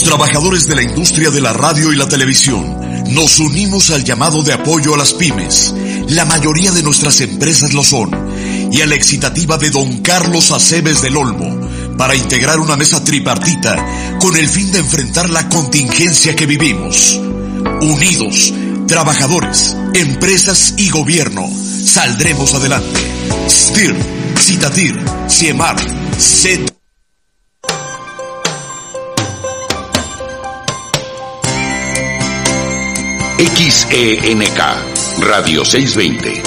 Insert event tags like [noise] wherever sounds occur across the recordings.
Los trabajadores de la industria de la radio y la televisión nos unimos al llamado de apoyo a las pymes. La mayoría de nuestras empresas lo son. Y a la excitativa de don Carlos Aceves del Olmo para integrar una mesa tripartita con el fin de enfrentar la contingencia que vivimos. Unidos, trabajadores, empresas y gobierno, saldremos adelante. STIR, Citatir. XENK, Radio 620.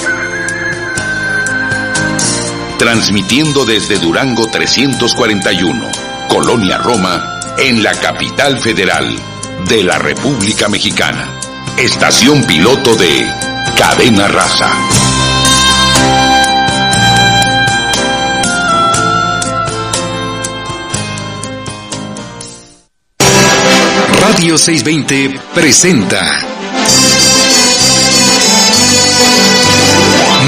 Transmitiendo desde Durango 341, Colonia Roma, en la capital federal de la República Mexicana. Estación piloto de Cadena Raza. Radio 620 presenta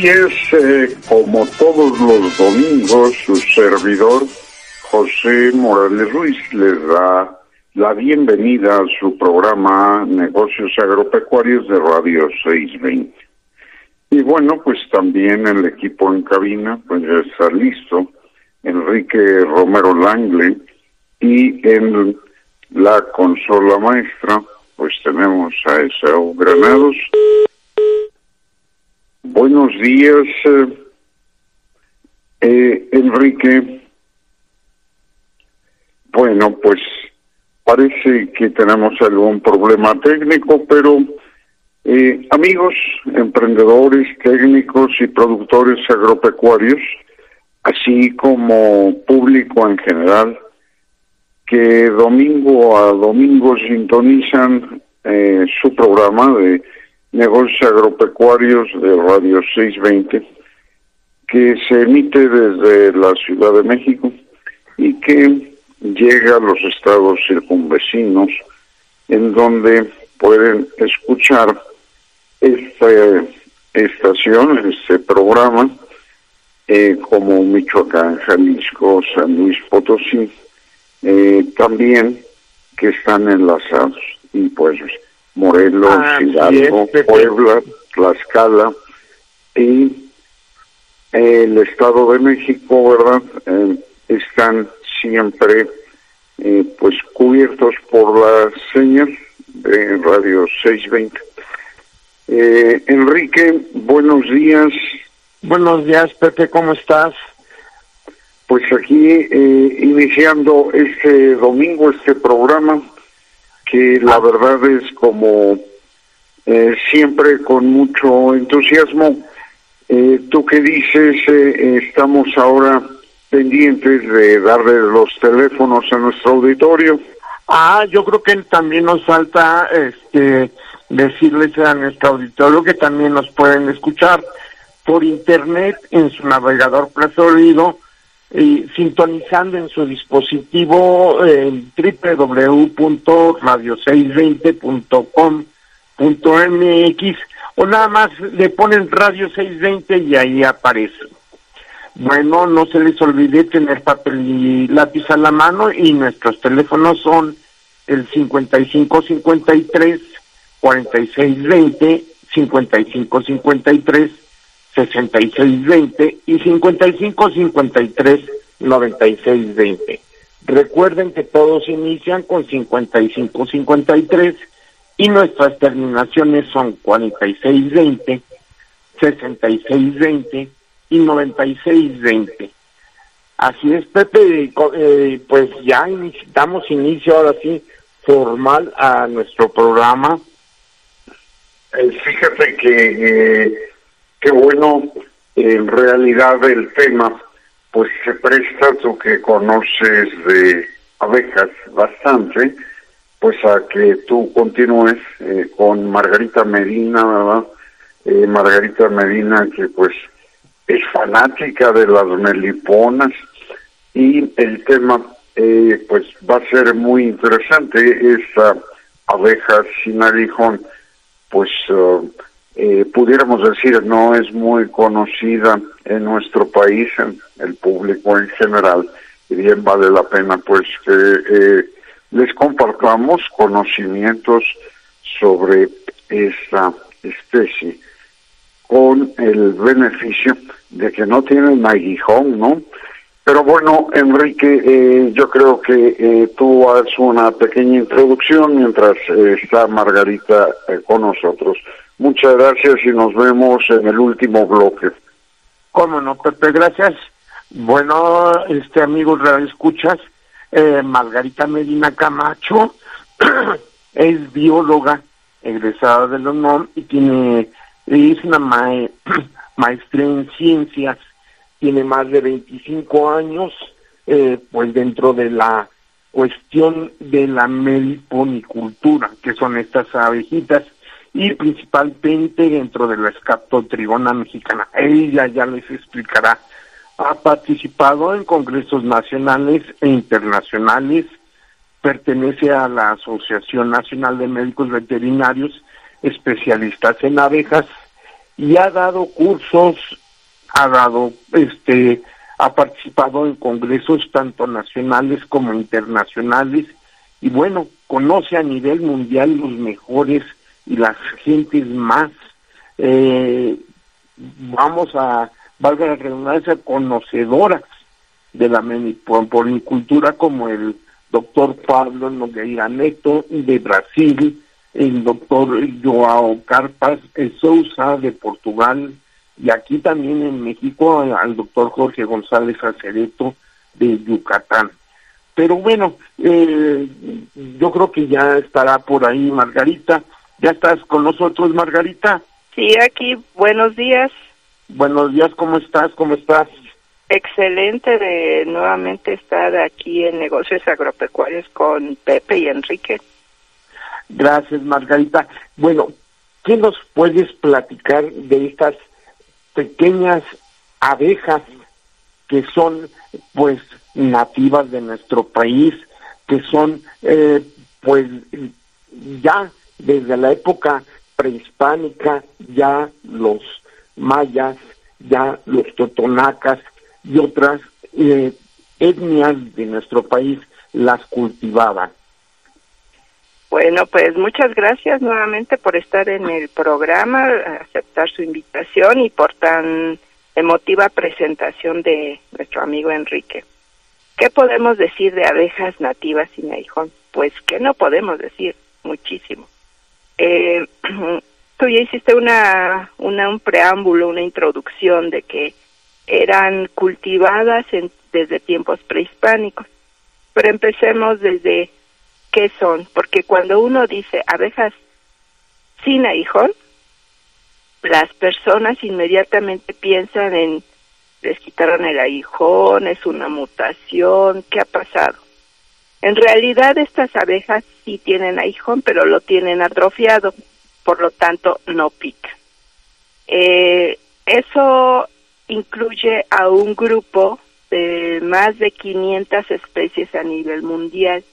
Buenos días, eh, como todos los domingos, su servidor José Morales Ruiz les da la bienvenida a su programa Negocios Agropecuarios de Radio 620. Y bueno, pues también el equipo en cabina, pues ya está listo, Enrique Romero Langle, y en la consola maestra, pues tenemos a Esau Granados. Buenos días, eh, eh, Enrique. Bueno, pues parece que tenemos algún problema técnico, pero eh, amigos, emprendedores, técnicos y productores agropecuarios, así como público en general, que domingo a domingo sintonizan su programa de negocios agropecuarios de Radio 620, que se emite desde la Ciudad de México y que llega a los estados circunvecinos, en donde pueden escuchar esta estación, este programa, eh, como Michoacán, Jalisco, San Luis Potosí, eh, también que están enlazados y pues Morelos, Hidalgo, Puebla, Tlaxcala y el Estado de México, ¿verdad? Eh, están siempre eh, pues cubiertos por las señas de Radio 620. Eh, Enrique, buenos días. Buenos días, Pepe, ¿cómo estás? Pues aquí iniciando este domingo este programa que la verdad es como eh, siempre con mucho entusiasmo. Eh, Tú que dices, eh, estamos ahora pendientes de darle los teléfonos a nuestro auditorio. Ah, yo creo que también nos falta este decirles a nuestro auditorio que también nos pueden escuchar por internet en su navegador Plaza Y sintonizando en su dispositivo en www.radio620.com.mx o nada más le ponen Radio 620 y ahí aparece. Bueno, no se les olvide tener papel y lápiz a la mano y nuestros teléfonos son el 5553 4620 5553 6620 y 5553 9620. Recuerden que todos inician con 5553 y nuestras terminaciones son 4620, 6620 y 9620. Así es, Pepe, eh, pues ya damos inicio ahora sí formal a nuestro programa. Eh, fíjate que eh, qué bueno, en realidad el tema, pues se presta, tú que conoces de abejas bastante, pues a que tú continúes con Margarita Medina, ¿verdad? Margarita Medina que pues es fanática de las meliponas y el tema eh, pues va a ser muy interesante esa abeja sin aguijón pues uh, eh, pudiéramos decir no es muy conocida en nuestro país en el público en general y bien vale la pena pues que eh, les compartamos conocimientos sobre esta especie con el beneficio de que no tienen aguijón, ¿no? Pero bueno, Enrique, eh, yo creo que eh, tú haces una pequeña introducción mientras eh, está Margarita con nosotros. Muchas gracias y nos vemos en el último bloque. Cómo no, Pepe, gracias. Bueno, este amigo Escuchas, Margarita Medina Camacho [clears throat] es bióloga egresada del UNOM y tiene una [clears throat] maestría en ciencias, tiene más de 25 años, eh, pues dentro de la cuestión de la meliponicultura, que son estas abejitas, y principalmente dentro de la escaptotrigona mexicana. Ella ya les explicará. Ha participado en congresos nacionales e internacionales, pertenece a la Asociación Nacional de Médicos Veterinarios especialistas en abejas y ha dado cursos, ha dado, este, ha participado en congresos tanto nacionales como internacionales y bueno, conoce a nivel mundial los mejores y las gentes más, eh, vamos a, valga la redundancia, conocedoras de la cultura como el doctor Pablo Nogueira Neto de Brasil, el doctor Joao Carpas Sousa de Portugal y aquí también en México al doctor Jorge González Acereto de Yucatán. Pero bueno, eh, yo creo que ya estará por ahí Margarita. ¿Ya estás con nosotros, Margarita? Sí, aquí. Buenos días. Buenos días, ¿cómo estás? ¿Cómo estás? Excelente de nuevamente estar aquí en Negocios Agropecuarios con Pepe y Enrique. Gracias, Margarita. Bueno, ¿qué nos puedes platicar de estas pequeñas abejas que son, pues, nativas de nuestro país, que son, eh, pues, ya desde la época prehispánica, ya los mayas, ya los totonacas y otras eh, etnias de nuestro país las cultivaban. Bueno, pues muchas gracias nuevamente por estar en el programa, aceptar su invitación y por tan emotiva presentación de nuestro amigo Enrique. ¿Qué podemos decir de abejas nativas sin aguijón? Pues que no podemos decir muchísimo. Eh, [clears throat] tú ya hiciste una, una, un preámbulo, una introducción de que eran cultivadas desde tiempos prehispánicos, pero empecemos desde qué son, porque cuando uno dice abejas sin aguijón, las personas inmediatamente piensan en les quitaron el aguijón, es una mutación, ¿qué ha pasado? En realidad estas abejas sí tienen aguijón, pero lo tienen atrofiado, por lo tanto no pican. Eh, eso incluye a un grupo de más de 500 especies a nivel mundial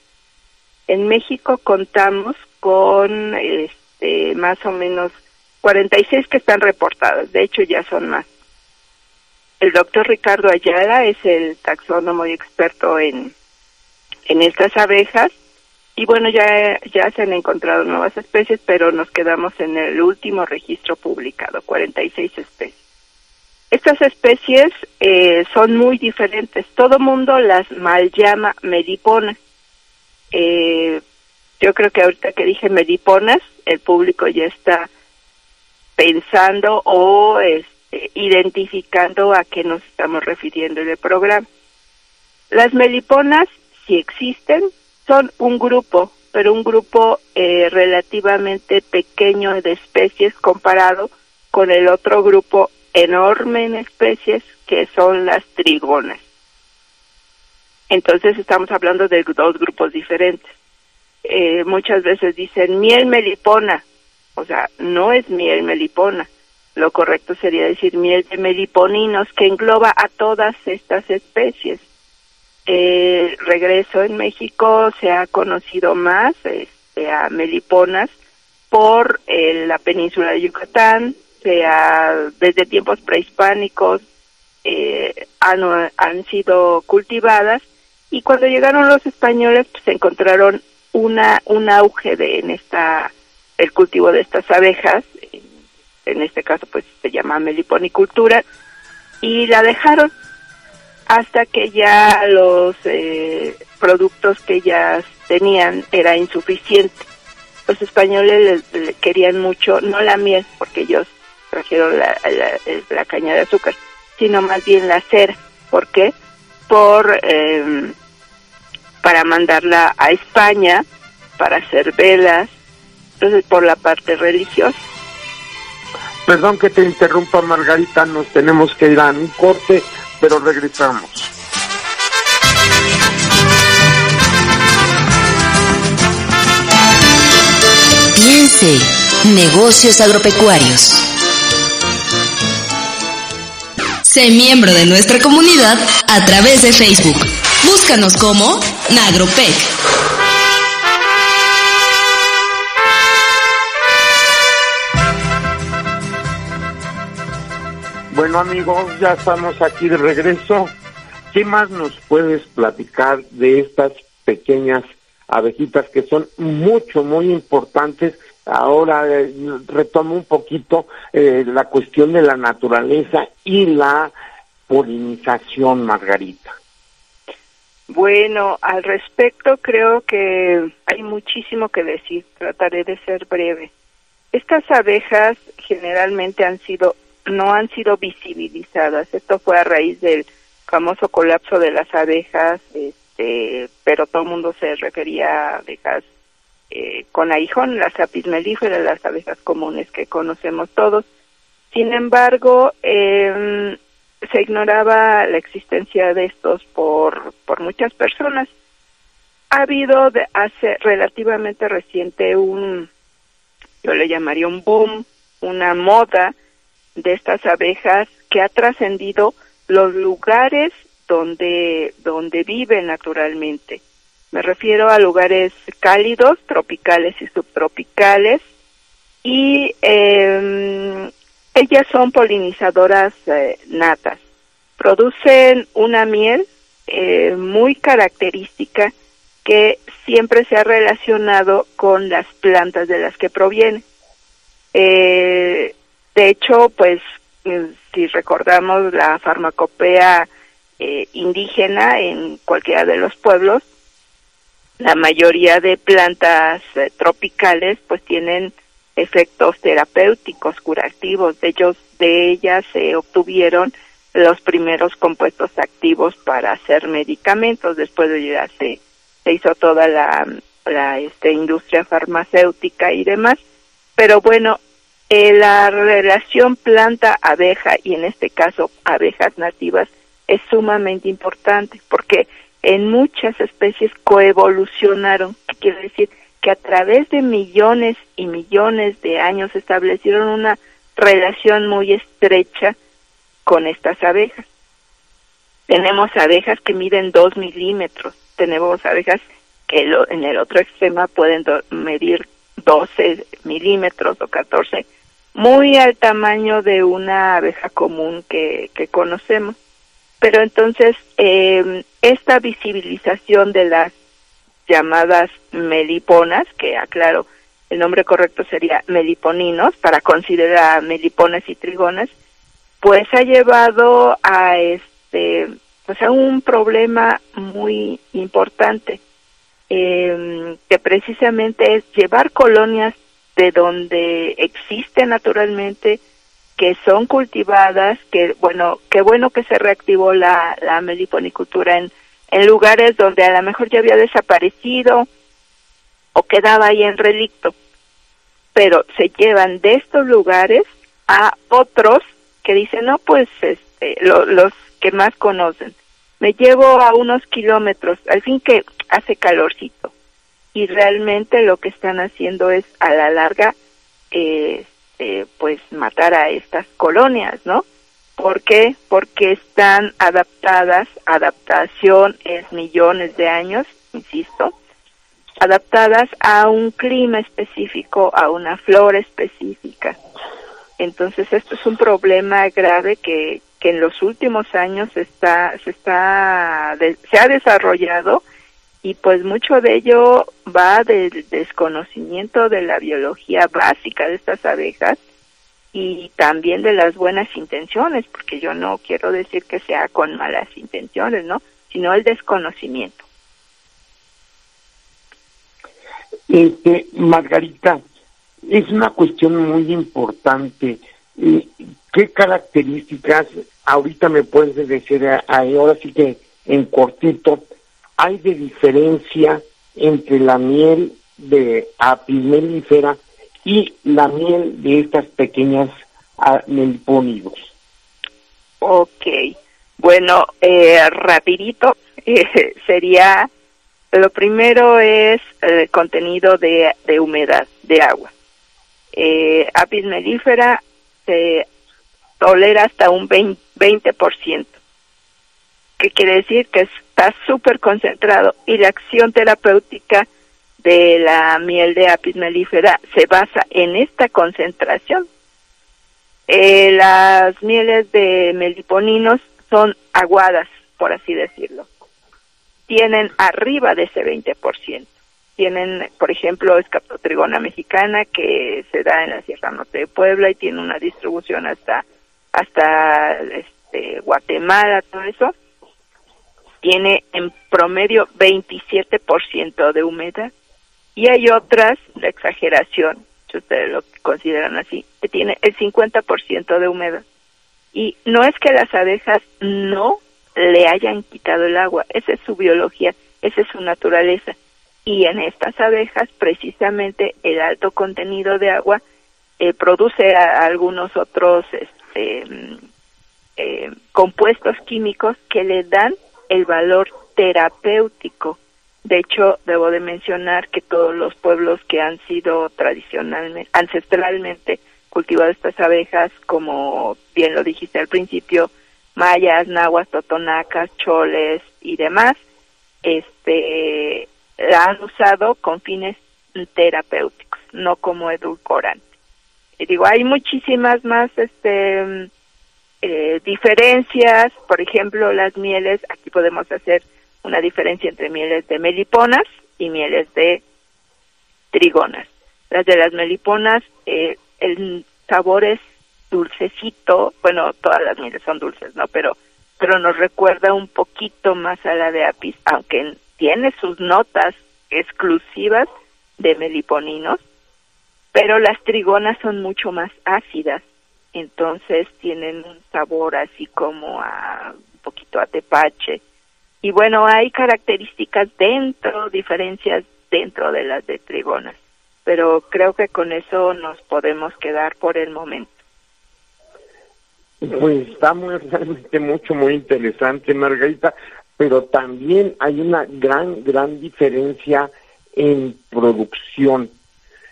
en México contamos con este, más o menos 46 que están reportadas, de hecho ya son más. El doctor Ricardo Ayala es el taxónomo y experto en, en estas abejas y bueno, ya, ya se han encontrado nuevas especies, pero nos quedamos en el último registro publicado, 46 especies. Estas especies eh, son muy diferentes. Todo mundo las mal llama mediponas eh, yo creo que ahorita que dije meliponas, el público ya está pensando o este, identificando a qué nos estamos refiriendo en el programa. Las meliponas, si existen, son un grupo, pero un grupo eh, relativamente pequeño de especies comparado con el otro grupo enorme en especies que son las trigonas. Entonces estamos hablando de dos grupos diferentes. Eh, muchas veces dicen miel melipona, o sea, no es miel melipona. Lo correcto sería decir miel de meliponinos, que engloba a todas estas especies. Eh, regreso en México se ha conocido más este, a meliponas por eh, la península de Yucatán, sea desde tiempos prehispánicos eh, han, sido cultivadas y cuando llegaron los españoles pues encontraron una un auge de en esta el cultivo de estas abejas en este caso pues se llama meliponicultura y la dejaron hasta que ya los eh, productos que ellas tenían era insuficiente. Los españoles querían mucho, no la miel, porque ellos trajeron la, la, caña de azúcar, sino más bien la cera. ¿Por qué? Por, eh, para mandarla a España, para hacer velas, entonces por la parte religiosa. Perdón que te interrumpa, Margarita, nos tenemos que ir a un corte, pero regresamos. Piense, negocios agropecuarios. Sé miembro de nuestra comunidad a través de Facebook. Búscanos como Nagropec. Amigos, ya estamos aquí de regreso. ¿Qué más nos puedes platicar de estas pequeñas abejitas que son mucho, muy importantes? Ahora eh, retomo un poquito eh, la cuestión de la naturaleza y la polinización, Margarita. Bueno, al respecto creo que hay muchísimo que decir. Trataré de ser breve. Estas abejas generalmente han sido no han sido visibilizadas. Esto fue a raíz del famoso colapso de las abejas, este, pero todo el mundo se refería a abejas eh, con aguijón, las apis mellíferas, las abejas comunes que conocemos todos. Sin embargo, eh, se ignoraba la existencia de estos por, por muchas personas. Ha habido de hace relativamente reciente un, yo le llamaría un boom, una moda de estas abejas que ha trascendido los lugares donde, donde viven naturalmente. Me refiero a lugares cálidos, tropicales y subtropicales, y eh, ellas son polinizadoras eh, natas. Producen una miel eh, muy característica que siempre se ha relacionado con las plantas de las que proviene. Eh, de hecho, pues eh, si recordamos la farmacopea eh, indígena en cualquiera de los pueblos, la mayoría de plantas eh, tropicales pues tienen efectos terapéuticos, curativos. De ellos, de ellas se obtuvieron los primeros compuestos activos para hacer medicamentos. Después de ya se, se hizo toda la, la este, industria farmacéutica y demás. Pero bueno, eh, la relación planta-abeja y en este caso abejas nativas es sumamente importante porque en muchas especies coevolucionaron, ¿qué quiere decir? Que a través de millones y millones de años establecieron una relación muy estrecha con estas abejas. Tenemos abejas que miden dos milímetros, tenemos abejas que en el otro extremo pueden medir 12 milímetros o 14 muy al tamaño de una abeja común que, que conocemos. Pero entonces, eh, esta visibilización de las llamadas meliponas, que aclaro, el nombre correcto sería meliponinos, para considerar meliponas y trigonas, pues ha llevado a este, pues a un problema muy importante. eh, que precisamente es llevar colonias de donde existe naturalmente, que son cultivadas, que bueno, qué bueno que se reactivó la, la meliponicultura en, en lugares donde a lo mejor ya había desaparecido o quedaba ahí en relicto, pero se llevan de estos lugares a otros que dicen, no, pues este, los que más conocen. Me llevo a unos kilómetros, al fin que hace calorcito. Y realmente lo que están haciendo es a la larga, este, pues matar a estas colonias, ¿no? ¿Por qué? Porque están adaptadas, adaptación es millones de años, insisto, adaptadas a un clima específico, a una flora específica. Entonces esto es un problema grave que, que en los últimos años está, se está, se ha desarrollado y pues mucho de ello va del desconocimiento de la biología básica de estas abejas y también de las buenas intenciones, porque yo no quiero decir que sea con malas intenciones, ¿no? Sino el desconocimiento. Este, Margarita, es una cuestión muy importante. ¿Qué características, ahorita me puedes decir, ahora sí que en cortito, hay de diferencia entre la miel de apis mellifera y la miel de estas pequeñas melipónidos? Ok, bueno, eh, rapidito, [laughs] eh, sería, lo primero es el contenido de, de humedad, de agua eh, apis mellifera se tolera hasta un 20%. ¿Qué quiere decir? Que está súper concentrado y la acción terapéutica de la miel de apis mellifera se basa en esta concentración. Eh, las mieles de meliponinos son aguadas, por así decirlo. Tienen arriba de ese 20% tienen, por ejemplo, escaptotrigona mexicana que se da en la Sierra Norte de Puebla y tiene una distribución hasta hasta este, Guatemala, todo eso. Tiene en promedio 27% de humedad y hay otras, la exageración, si ustedes lo consideran así, que tiene el 50% de humedad. Y no es que las abejas no le hayan quitado el agua, esa es su biología, esa es su naturaleza y en estas abejas precisamente el alto contenido de agua eh, produce algunos otros este, mm, eh, compuestos químicos que le dan el valor terapéutico. De hecho, debo de mencionar que todos los pueblos que han sido tradicionalmente, ancestralmente cultivados estas abejas, como bien lo dijiste al principio, mayas, nahuas, totonacas, choles y demás, este la han usado con fines terapéuticos, no como edulcorante. Y digo, hay muchísimas más este eh, diferencias, por ejemplo, las mieles, aquí podemos hacer una diferencia entre mieles de meliponas y mieles de trigonas. Las de las meliponas, eh, el sabor es dulcecito, bueno, todas las mieles son dulces, ¿no? Pero, pero nos recuerda un poquito más a la de apis, aunque tiene sus notas exclusivas de meliponinos, pero las trigonas son mucho más ácidas, entonces tienen un sabor así como a un poquito a tepache. Y bueno, hay características dentro, diferencias dentro de las de trigonas, pero creo que con eso nos podemos quedar por el momento. Pues está muy, realmente mucho, muy interesante, Margarita pero también hay una gran, gran diferencia en producción.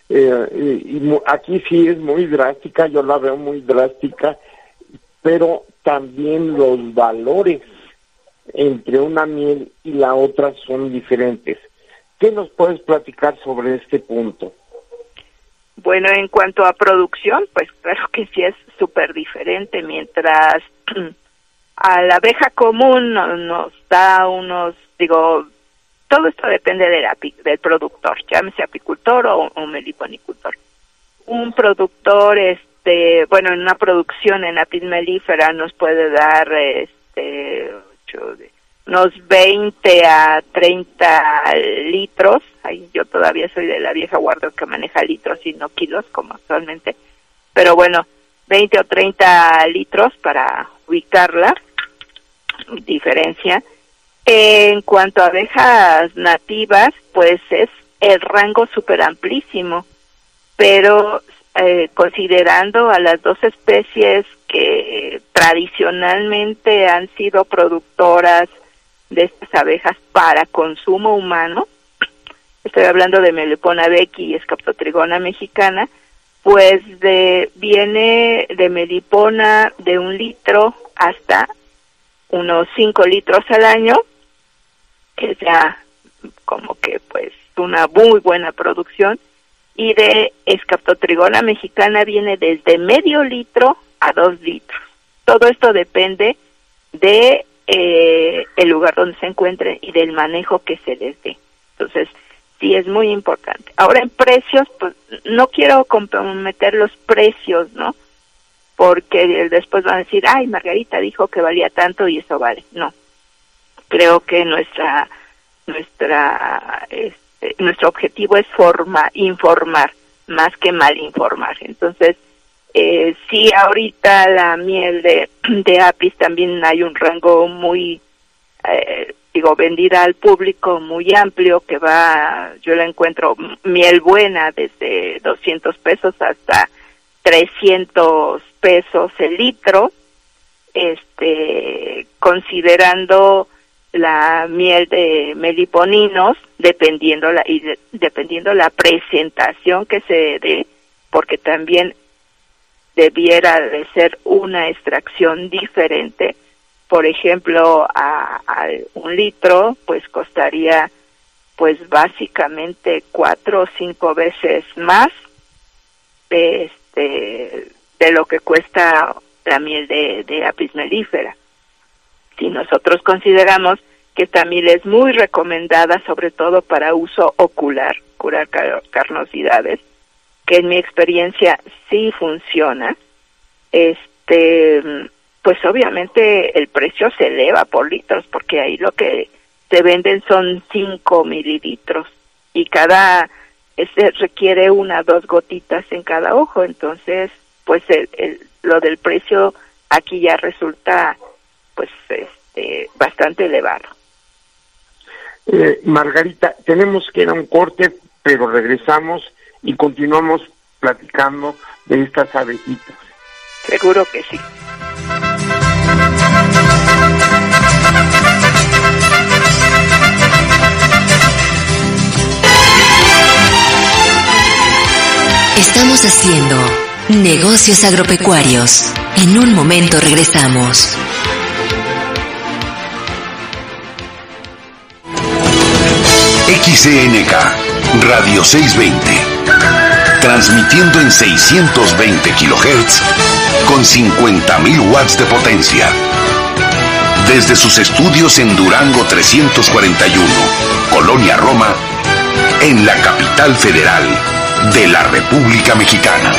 Eh, y aquí sí es muy drástica, yo la veo muy drástica, pero también los valores entre una miel y la otra son diferentes. ¿Qué nos puedes platicar sobre este punto? Bueno, en cuanto a producción, pues claro que sí es súper diferente. Mientras [clears throat] a la abeja común nos da unos, digo, todo esto depende del, del productor, llámese apicultor o, meliponicultor. Un productor, este, bueno, en una producción en apis melífera nos puede dar, este, unos 20 a 30 litros. Ahí yo todavía soy de la vieja guardia que maneja litros y no kilos como actualmente. Pero bueno, 20 o 30 litros para ubicarla. Diferencia. En cuanto a abejas nativas, pues es el rango súper amplísimo, pero eh, considerando a las dos especies que tradicionalmente han sido productoras de estas abejas para consumo humano, [clears throat] estoy hablando de Melipona becky y Escaptotrigona mexicana, pues de, viene de Melipona de un litro hasta unos cinco litros al año, que es ya como que pues una muy buena producción, y de Escaptotrigona mexicana viene desde medio litro a dos litros. Todo esto depende de eh, el lugar donde se encuentren y del manejo que se les dé. Entonces, sí es muy importante. Ahora en precios, pues no quiero comprometer los precios, ¿no? Porque después van a decir, ay, Margarita dijo que valía tanto y eso vale. No. Creo que nuestra nuestra este, nuestro objetivo es forma, informar más que mal informar. Entonces, eh, sí, ahorita la miel de, de apis también hay un rango muy, eh, digo, vendida al público muy amplio que va, yo la encuentro miel buena desde 200 pesos hasta 300 pesos el litro, este, considerando la miel de meliponinos, dependiendo la, y dependiendo la presentación que se dé, porque también debiera de ser una extracción diferente. Por ejemplo, a, un litro, pues costaría, pues básicamente cuatro o cinco veces más este, de lo que cuesta la miel de, de apis melífera. Si nosotros consideramos que miel es muy recomendada, sobre todo para uso ocular, curar carnosidades, que en mi experiencia sí funciona, este, pues obviamente el precio se eleva por litros, porque ahí lo que se venden son 5 mililitros y cada, este requiere una, dos gotitas en cada ojo, entonces, pues el, lo del precio aquí ya resulta pues este, bastante elevado. Eh, Margarita, tenemos que ir a un corte, pero regresamos y continuamos platicando de estas abejitas. Seguro que sí. Estamos haciendo negocios agropecuarios. En un momento regresamos. XCNK, Radio 620. Transmitiendo en 620 kHz con 50.000 watts de potencia. Desde sus estudios en Durango 341, Colonia Roma, en la capital federal de la República Mexicana.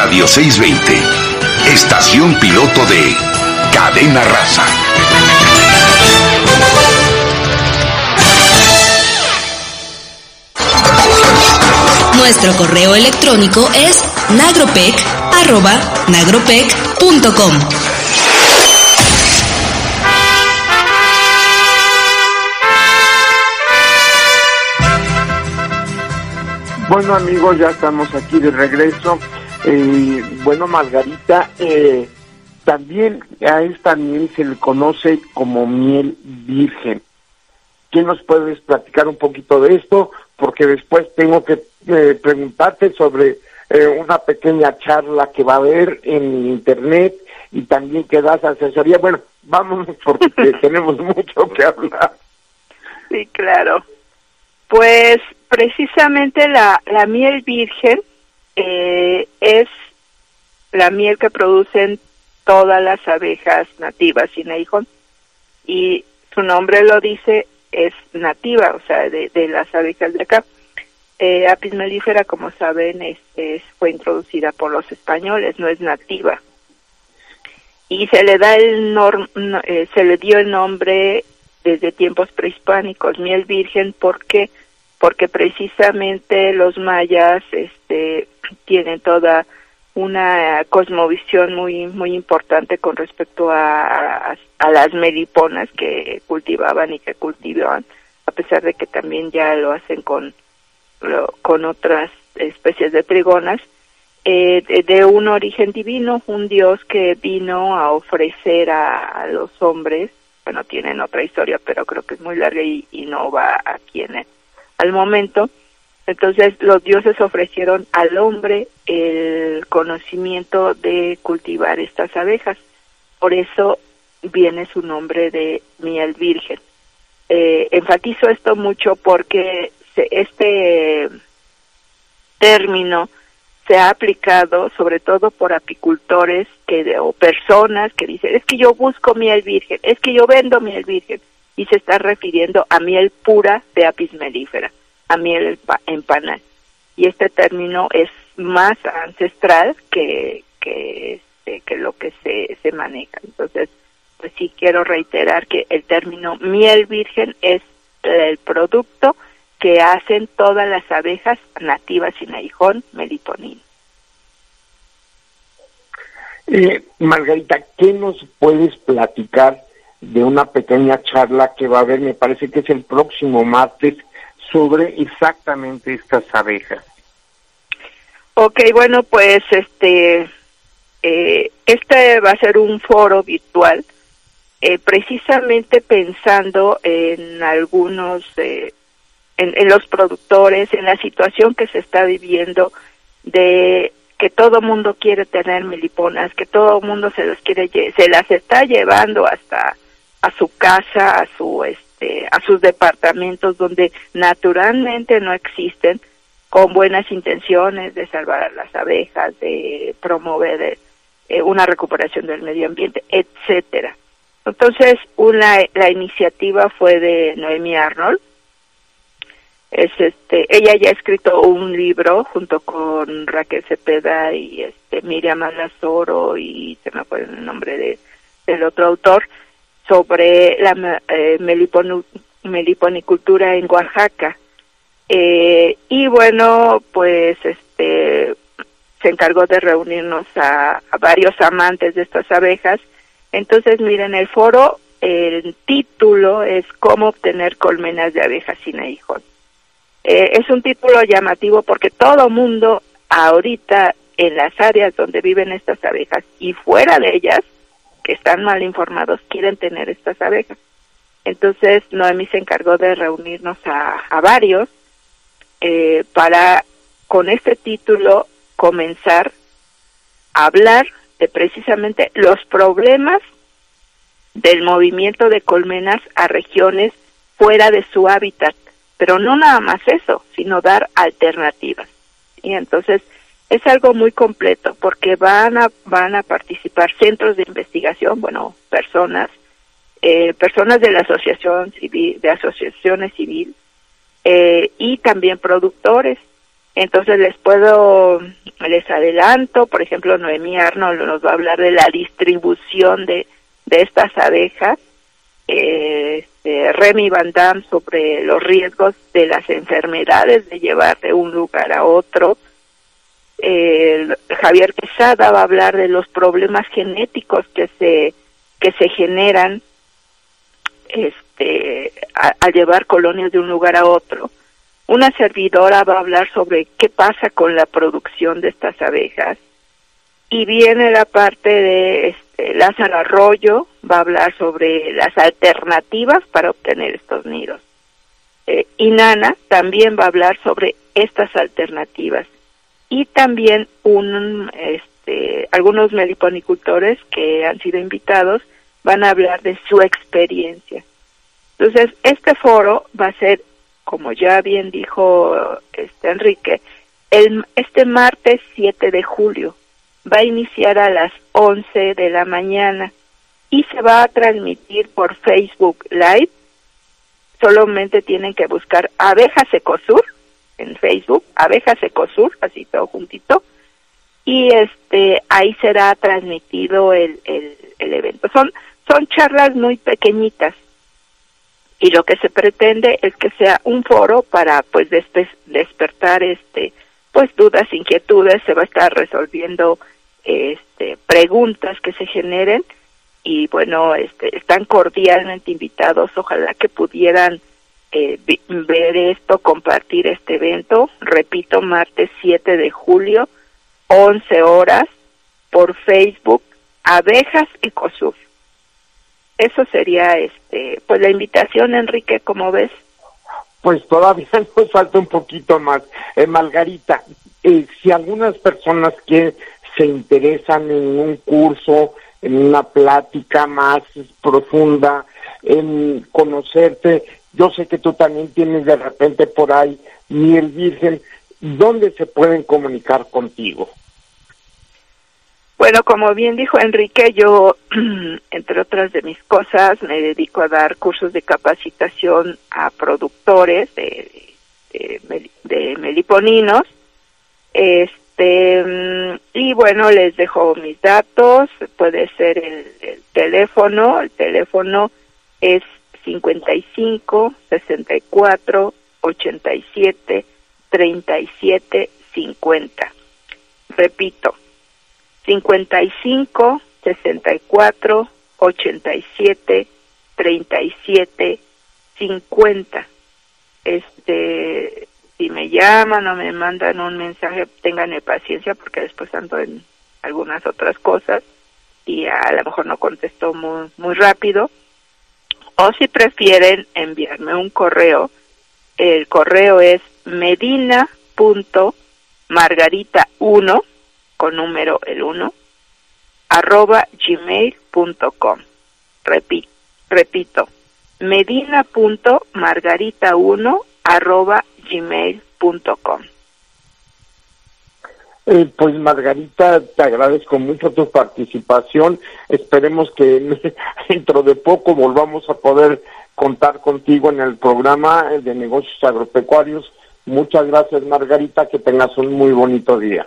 Radio 620, estación piloto de Cadena Raza. Nuestro correo electrónico es nagropec.com. Bueno amigos, ya estamos aquí de regreso. Eh, bueno, Margarita, eh, también a esta miel se le conoce como miel virgen. ¿Qué nos puedes platicar un poquito de esto? Porque después tengo que eh, preguntarte sobre eh, una pequeña charla que va a haber en internet y también que das asesoría. Bueno, vámonos porque [laughs] tenemos mucho que hablar. Sí, claro. Pues precisamente la, la miel virgen eh, es la miel que producen todas las abejas nativas sin y su nombre lo dice es nativa, o sea, de, de las abejas de acá. Eh, apis mellifera, como saben, este, fue introducida por los españoles, no es nativa. y se le da el norm, eh, se le dio el nombre desde tiempos prehispánicos miel virgen porque porque precisamente los mayas este tienen toda una cosmovisión muy muy importante con respecto a, a, las meliponas que cultivaban y que cultivaban a pesar de que también ya lo hacen con con otras especies de trigonas eh, de, un origen divino un dios que vino a ofrecer a, los hombres. Bueno tienen otra historia pero creo que es muy larga y, y no va aquí en el, al momento entonces los dioses ofrecieron al hombre el conocimiento de cultivar estas abejas. Por eso viene su nombre de miel virgen. Eh, enfatizo esto mucho porque este término se ha aplicado sobre todo por apicultores que o personas que dicen es que yo busco miel virgen, es que yo vendo miel virgen y se está refiriendo a miel pura de apis mellifera a miel en panal. Y este término es más ancestral que, que, este, que lo que se, se maneja. Entonces, pues sí quiero reiterar que el término miel virgen es el producto que hacen todas las abejas nativas sin aguijón meliponino. Eh, Margarita, ¿qué nos puedes platicar de una pequeña charla que va a haber? Me parece que es el próximo martes sobre exactamente estas abejas. Ok, bueno, pues este, eh, este va a ser un foro virtual, eh, precisamente pensando en algunos, eh, en, los productores, en la situación que se está viviendo de que todo mundo quiere tener meliponas, que todo mundo se los quiere, se las está llevando hasta a su casa, a su este, este, a sus departamentos donde naturalmente no existen con buenas intenciones de salvar a las abejas, de promover eh, una recuperación del medio ambiente, etcétera. Entonces, una la iniciativa fue de Noemi Arnold. Es este, ella ya ha escrito un libro junto con Raquel Cepeda y este Miriam Alazoro y se me acuerda el nombre de, del otro autor sobre la eh, meliponicultura en Oaxaca. Eh, y bueno, pues este se encargó de reunirnos a, varios amantes de estas abejas. Entonces, miren, el foro, el título es Cómo obtener colmenas de abejas sin aguijón. Eh, es un título llamativo porque todo mundo ahorita en las áreas donde viven estas abejas y fuera de ellas que están mal informados quieren tener estas abejas. Entonces Noemi se encargó de reunirnos a, varios eh, para con este título comenzar a hablar de precisamente los problemas del movimiento de colmenas a regiones fuera de su hábitat, pero no nada más eso, sino dar alternativas. Y entonces es algo muy completo porque van a van a participar centros de investigación, bueno, personas, eh, personas de la asociación civil, de asociaciones civil eh, y también productores. Entonces les puedo, les adelanto, por ejemplo, Noemí Arnold nos va a hablar de la distribución de, de estas abejas, eh, este, Remy Van Damme sobre los riesgos de las enfermedades de llevar de un lugar a otro, Javier Quesada va a hablar de los problemas genéticos que se que se generan este al llevar colonias de un lugar a otro. Una servidora va a hablar sobre qué pasa con la producción de estas abejas y viene la parte de este, Lázaro Arroyo va a hablar sobre las alternativas para obtener estos nidos. Eh, y Nana también va a hablar sobre estas alternativas y también un, este, algunos meliponicultores que han sido invitados van a hablar de su experiencia. Entonces, este foro va a ser, como ya bien dijo este Enrique, el, este martes 7 de julio. Va a iniciar a las 11 de la mañana y se va a transmitir por Facebook Live. Solamente tienen que buscar Abejas Ecosur en Facebook, Abejas Ecosur, así todo juntito, y este ahí será transmitido el, el, el evento. Son, son charlas muy pequeñitas. Y lo que se pretende es que sea un foro para pues despertar este pues dudas, inquietudes, se va a estar resolviendo este preguntas que se generen. Y bueno, este están cordialmente invitados, ojalá que pudieran eh, ver esto, compartir este evento, repito, martes 7 de julio, 11 horas, por Facebook, Abejas Ecosur. Eso sería, este, pues la invitación, Enrique, como ves. Pues todavía [laughs] nos falta un poquito más. Eh, Margarita, eh, si algunas personas que se interesan en un curso, en una plática más profunda, en conocerte, yo sé que tú también tienes de repente por ahí miel virgen, ¿dónde se pueden comunicar contigo? Bueno, como bien dijo Enrique, yo, [clears throat] entre otras de mis cosas, me dedico a dar cursos de capacitación a productores de, de, meliponinos. Este, mm, y bueno, les dejo mis datos, puede ser el, el teléfono, el teléfono es 55 64 87 37 50. Repito, 55 64 87 37 50. Este, si me llaman o me mandan un mensaje, tengan paciencia porque después ando en algunas otras cosas y a lo mejor no contesto muy, muy rápido. O si prefieren enviarme un correo, el correo es medina.margarita1 con número el 1, arroba gmail.com. Repito, repito, medina.margarita1 arroba gmail.com. Eh, pues Margarita, te agradezco mucho tu participación. Esperemos que [laughs] dentro de poco volvamos a poder contar contigo en el programa de negocios agropecuarios. Muchas gracias Margarita, que tengas un muy bonito día.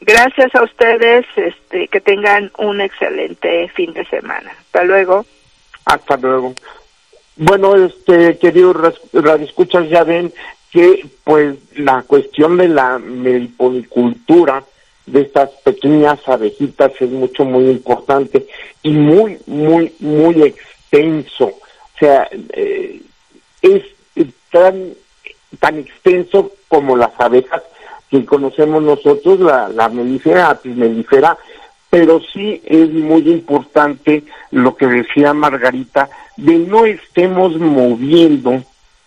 Gracias a ustedes, este, que tengan un excelente fin de semana. Hasta luego. Hasta luego. Bueno, este, queridos radioescuchas, ya ven que pues la cuestión de la meliponicultura de estas pequeñas abejitas es mucho, muy importante y muy, muy, muy extenso. O sea, eh, es tan, tan extenso como las abejas que conocemos nosotros, la, la melífera, apis melífera, pero sí es muy importante lo que decía Margarita, de no estemos moviendo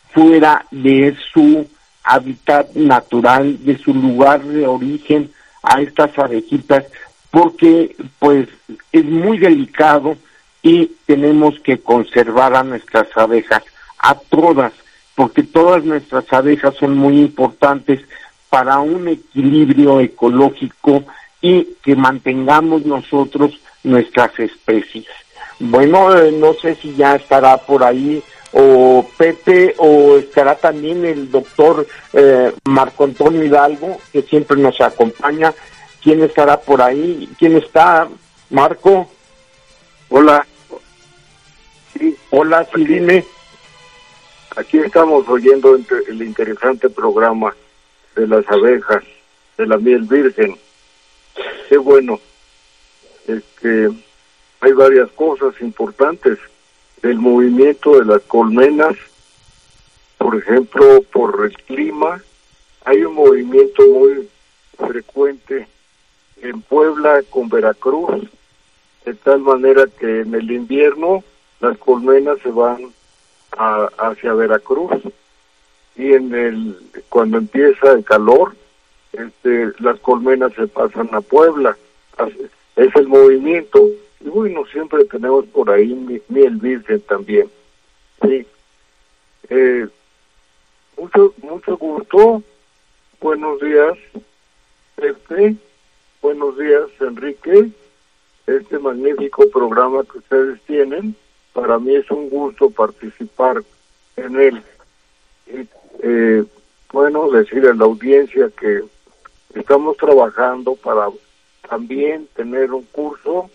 fuera de su hábitat natural, de su lugar de origen a estas abejitas, porque pues es muy delicado y tenemos que conservar a nuestras abejas, a todas, porque todas nuestras abejas son muy importantes para un equilibrio ecológico y que mantengamos nosotros nuestras especies. Bueno, eh, no sé si ya estará por ahí o Pepe o estará también el doctor eh, Marco Antonio Hidalgo, que siempre nos acompaña. ¿Quién estará por ahí? ¿Quién está? Marco. Hola. Sí. Hola, sí, dime. Aquí estamos oyendo el interesante programa de las abejas, de la miel virgen. Qué bueno. Este, hay varias cosas importantes. El movimiento de las colmenas, por ejemplo, por el clima, hay un movimiento muy frecuente en Puebla con Veracruz, de tal manera que en el invierno las colmenas se van hacia Veracruz y en el cuando empieza el calor este las colmenas se pasan a Puebla. Es el movimiento y bueno siempre tenemos por ahí miel virgen también. Sí. Eh, mucho mucho gusto. Buenos días este buenos días Enrique. Este magnífico programa que ustedes tienen para mí es un gusto participar en él. Eh, bueno, decir a la audiencia que estamos trabajando para también tener un curso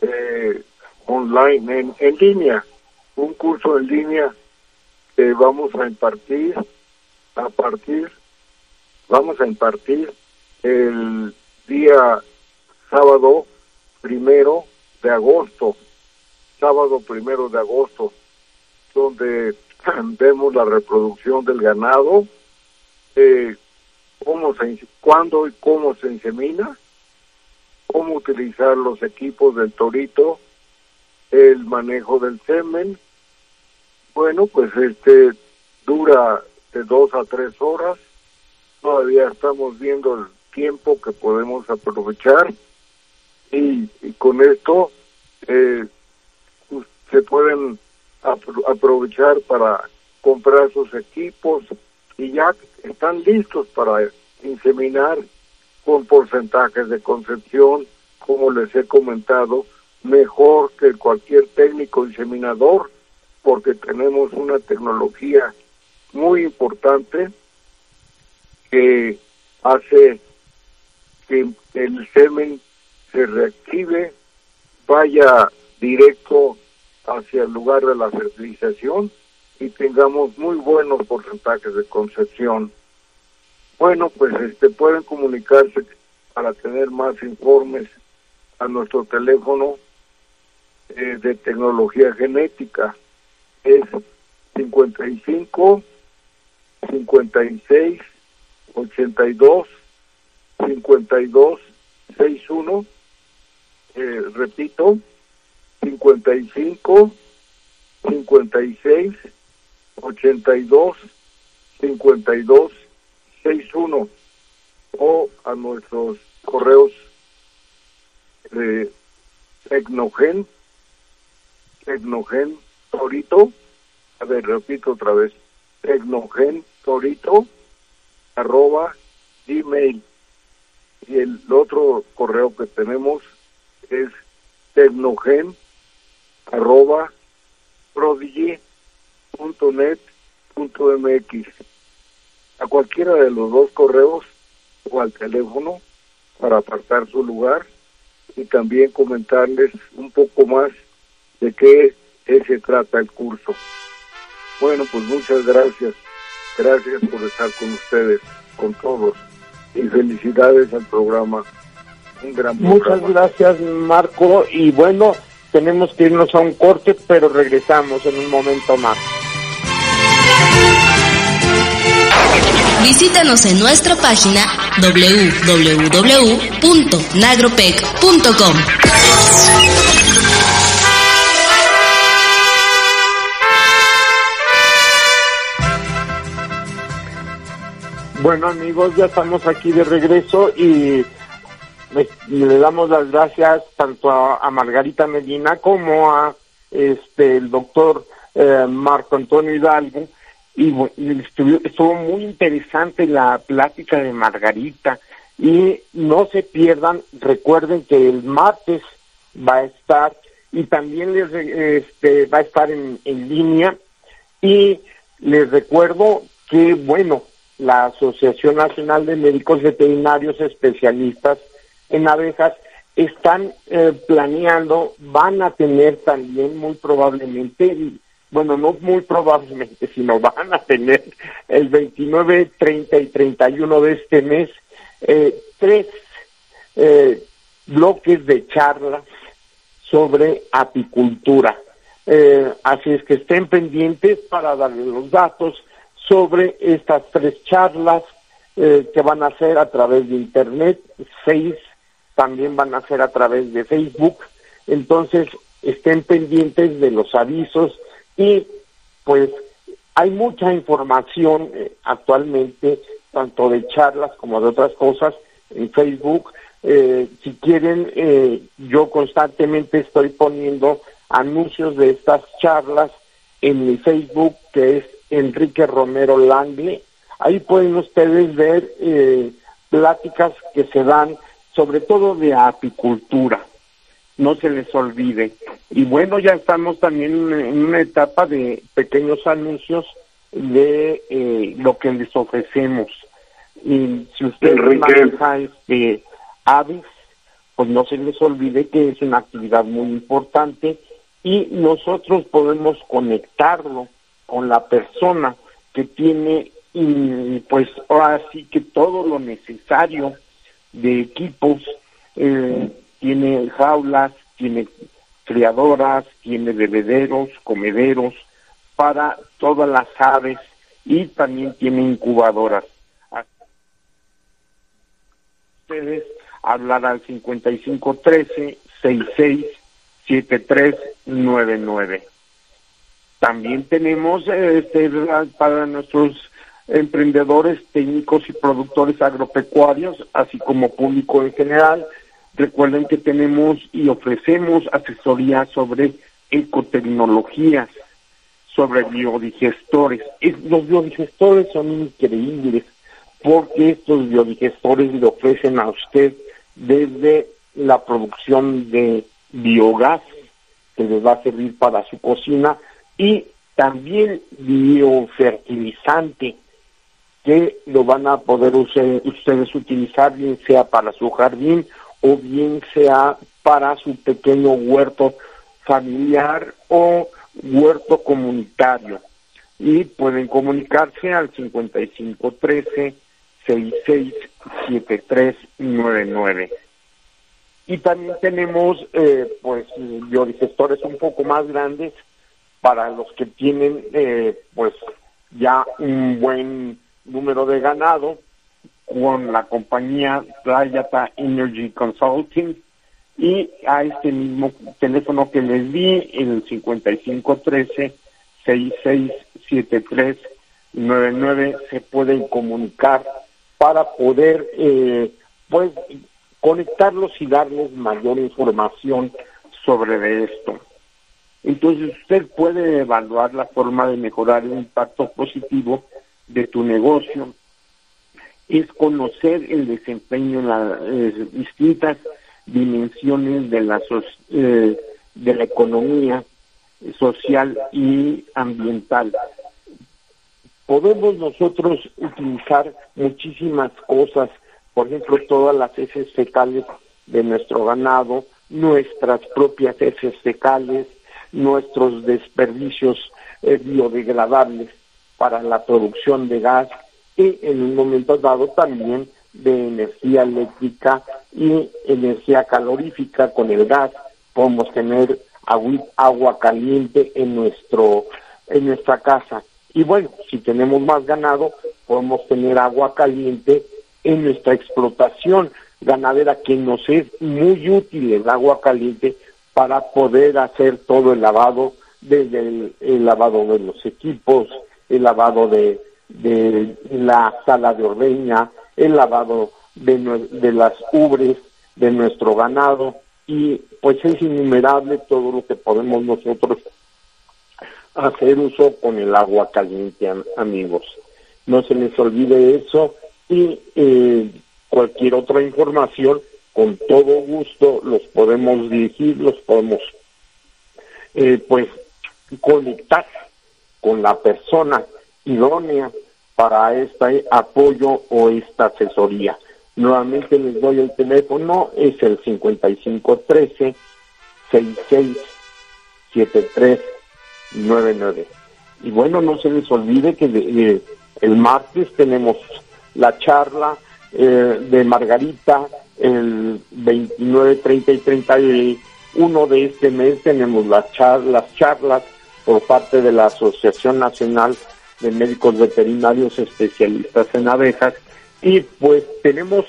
eh, online, en, en línea, un curso en línea que vamos a impartir a partir, vamos a impartir el día sábado primero de agosto, sábado primero de agosto, donde [clears throat] vemos la reproducción del ganado, eh, cómo se, cuándo y cómo se insemina, cómo utilizar los equipos del torito, el manejo del semen. Bueno, pues este dura de dos a tres horas. Todavía estamos viendo el tiempo que podemos aprovechar y, con esto eh, se pueden aprovechar para comprar sus equipos y ya están listos para inseminar con porcentajes de concepción, como les he comentado, mejor que cualquier técnico inseminador, porque tenemos una tecnología muy importante que hace que el semen se reactive, vaya directo hacia el lugar de la fertilización y tengamos muy buenos porcentajes de concepción. Bueno, pues este pueden comunicarse para tener más informes a nuestro teléfono eh, de tecnología genética. Es 55 56 82 52 61 eh, repito 55 56 82 52 61 o a nuestros correos de Tecnogen Tecnogen Torito. A ver repito otra vez. Tecnogen Torito arroba gmail. Y el otro correo que tenemos es tecnogen arroba prodigy.net.mx a cualquiera de los dos correos o al teléfono para apartar su lugar y también comentarles un poco más de qué se trata el curso. Bueno, pues muchas gracias. Gracias por estar con ustedes, con todos. Y felicidades al programa. Un gran programa. Muchas gracias, Marco. Y bueno, tenemos que irnos a un corte, pero regresamos en un momento más. Visítanos en nuestra página www.nagropec.com. Bueno amigos, ya estamos aquí de regreso y le, damos las gracias tanto a, Margarita Medina como a este el doctor eh, Marco Antonio Hidalgo y, estuvo, muy interesante la plática de Margarita. Y no se pierdan, recuerden que el martes va a estar y también les este, va a estar en, en línea. Y les recuerdo que bueno la Asociación Nacional de Médicos Veterinarios Especialistas en Abejas están eh, planeando, van a tener también muy probablemente, bueno, no muy probablemente, sino van a tener el 29, 30 y 31 de este mes eh, tres eh, bloques de charlas sobre apicultura. así es que estén pendientes para darles los datos sobre estas tres charlas eh, que van a ser a través de Internet, seis también van a ser a través de Facebook. Entonces, estén pendientes de los avisos y pues hay mucha información eh, actualmente, tanto de charlas como de otras cosas, en Facebook. Eh, si quieren, yo constantemente estoy poniendo anuncios de estas charlas en mi Facebook, que es Enrique Romero Langle. Ahí pueden ustedes ver eh, pláticas que se dan sobre todo de apicultura. No se les olvide. Y bueno, ya estamos también en una etapa de pequeños anuncios de eh, lo que les ofrecemos. Y si usted maneja este, aves, pues no se les olvide que es una actividad muy importante y nosotros podemos conectarlo con la persona que tiene y pues ahora sí que todo lo necesario de equipos eh, tiene jaulas tiene criadoras tiene bebederos comederos para todas las aves y también tiene incubadoras ustedes hablar al 5513 66 7399 también tenemos este para nuestros emprendedores, técnicos y productores agropecuarios, así como público en general. Recuerden que tenemos y ofrecemos asesoría sobre ecotecnologías, sobre biodigestores. Los biodigestores son increíbles porque estos biodigestores le ofrecen a usted desde la producción de biogás que les va a servir para su cocina y también biofertilizante que lo van a poder ustedes utilizar bien sea para su jardín o bien sea para su pequeño huerto familiar o huerto comunitario. Y pueden comunicarse al 5513 667399 y también tenemos eh, pues biodigestores un poco más grandes para los que tienen eh, pues ya un buen número de ganado con la compañía Playata Energy Consulting y a este mismo teléfono que les di, el 5513 667399 se pueden comunicar para poder eh, pues conectarlos y darles mayor información sobre esto. Entonces usted puede evaluar la forma de mejorar el impacto positivo de tu negocio, es conocer el desempeño en las eh, distintas dimensiones de la, eh, de la economía social y ambiental. Podemos nosotros utilizar muchísimas cosas, por ejemplo, todas las heces fecales de nuestro ganado, nuestras propias heces fecales, nuestros desperdicios eh, biodegradables para la producción de gas y en un momento dado también de energía eléctrica y energía calorífica con el gas. Podemos tener agua, caliente en nuestro en nuestra casa. Y bueno si tenemos más ganado podemos tener agua caliente en nuestra explotación. Ganadera que nos es muy útil el agua caliente para poder hacer todo el lavado, desde el, lavado de los equipos, el lavado de, la sala de ordeña, el lavado de, de las ubres de nuestro ganado y pues es innumerable todo lo que podemos nosotros hacer uso con el agua caliente, amigos. No se les olvide eso y eh, cualquier otra información con todo gusto los podemos dirigir, los podemos eh, pues conectar con la persona idónea para este apoyo o esta asesoría. Nuevamente les doy el teléfono, es el 5513 667399. Y bueno, no se les olvide que el martes tenemos la charla eh, de Margarita el 29, 30 y 31 de este mes tenemos las charlas, charlas por parte de la Asociación Nacional de Médicos Veterinarios Especialistas en Abejas. Y pues tenemos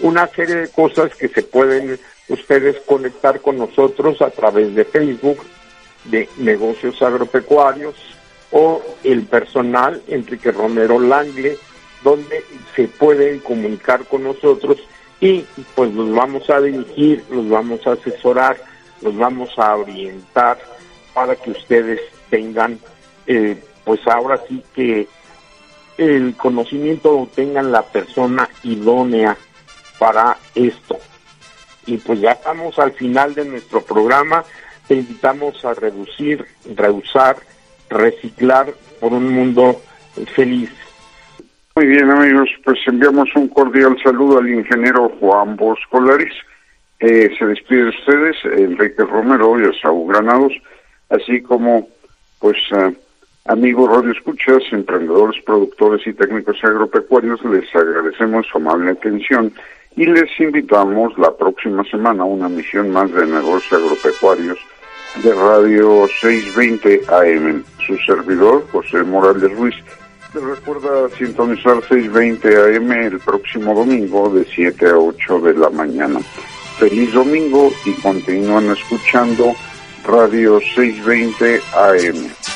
una serie de cosas que se pueden ustedes conectar con nosotros a través de Facebook de negocios agropecuarios o el personal Enrique Romero Langle donde se pueden comunicar con nosotros y pues los vamos a dirigir, los vamos a asesorar, los vamos a orientar para que ustedes tengan, eh, pues ahora sí que el conocimiento lo tengan la persona idónea para esto. Y pues ya estamos al final de nuestro programa, te invitamos a reducir, reusar, reciclar por un mundo feliz. Muy bien amigos, pues enviamos un cordial saludo al ingeniero Juan Bosco Laris. Eh, se despide de ustedes Enrique Romero y Saúl Granados así como pues amigos radio escuchas, emprendedores, productores y técnicos agropecuarios, les agradecemos su amable atención y les invitamos la próxima semana a una misión más de negocios agropecuarios de Radio 620 AM. Su servidor, José Morales Ruiz, les recuerda sintonizar 620 AM el próximo domingo de 7 a 8 de la mañana. Feliz domingo y continúan escuchando Radio 620 AM.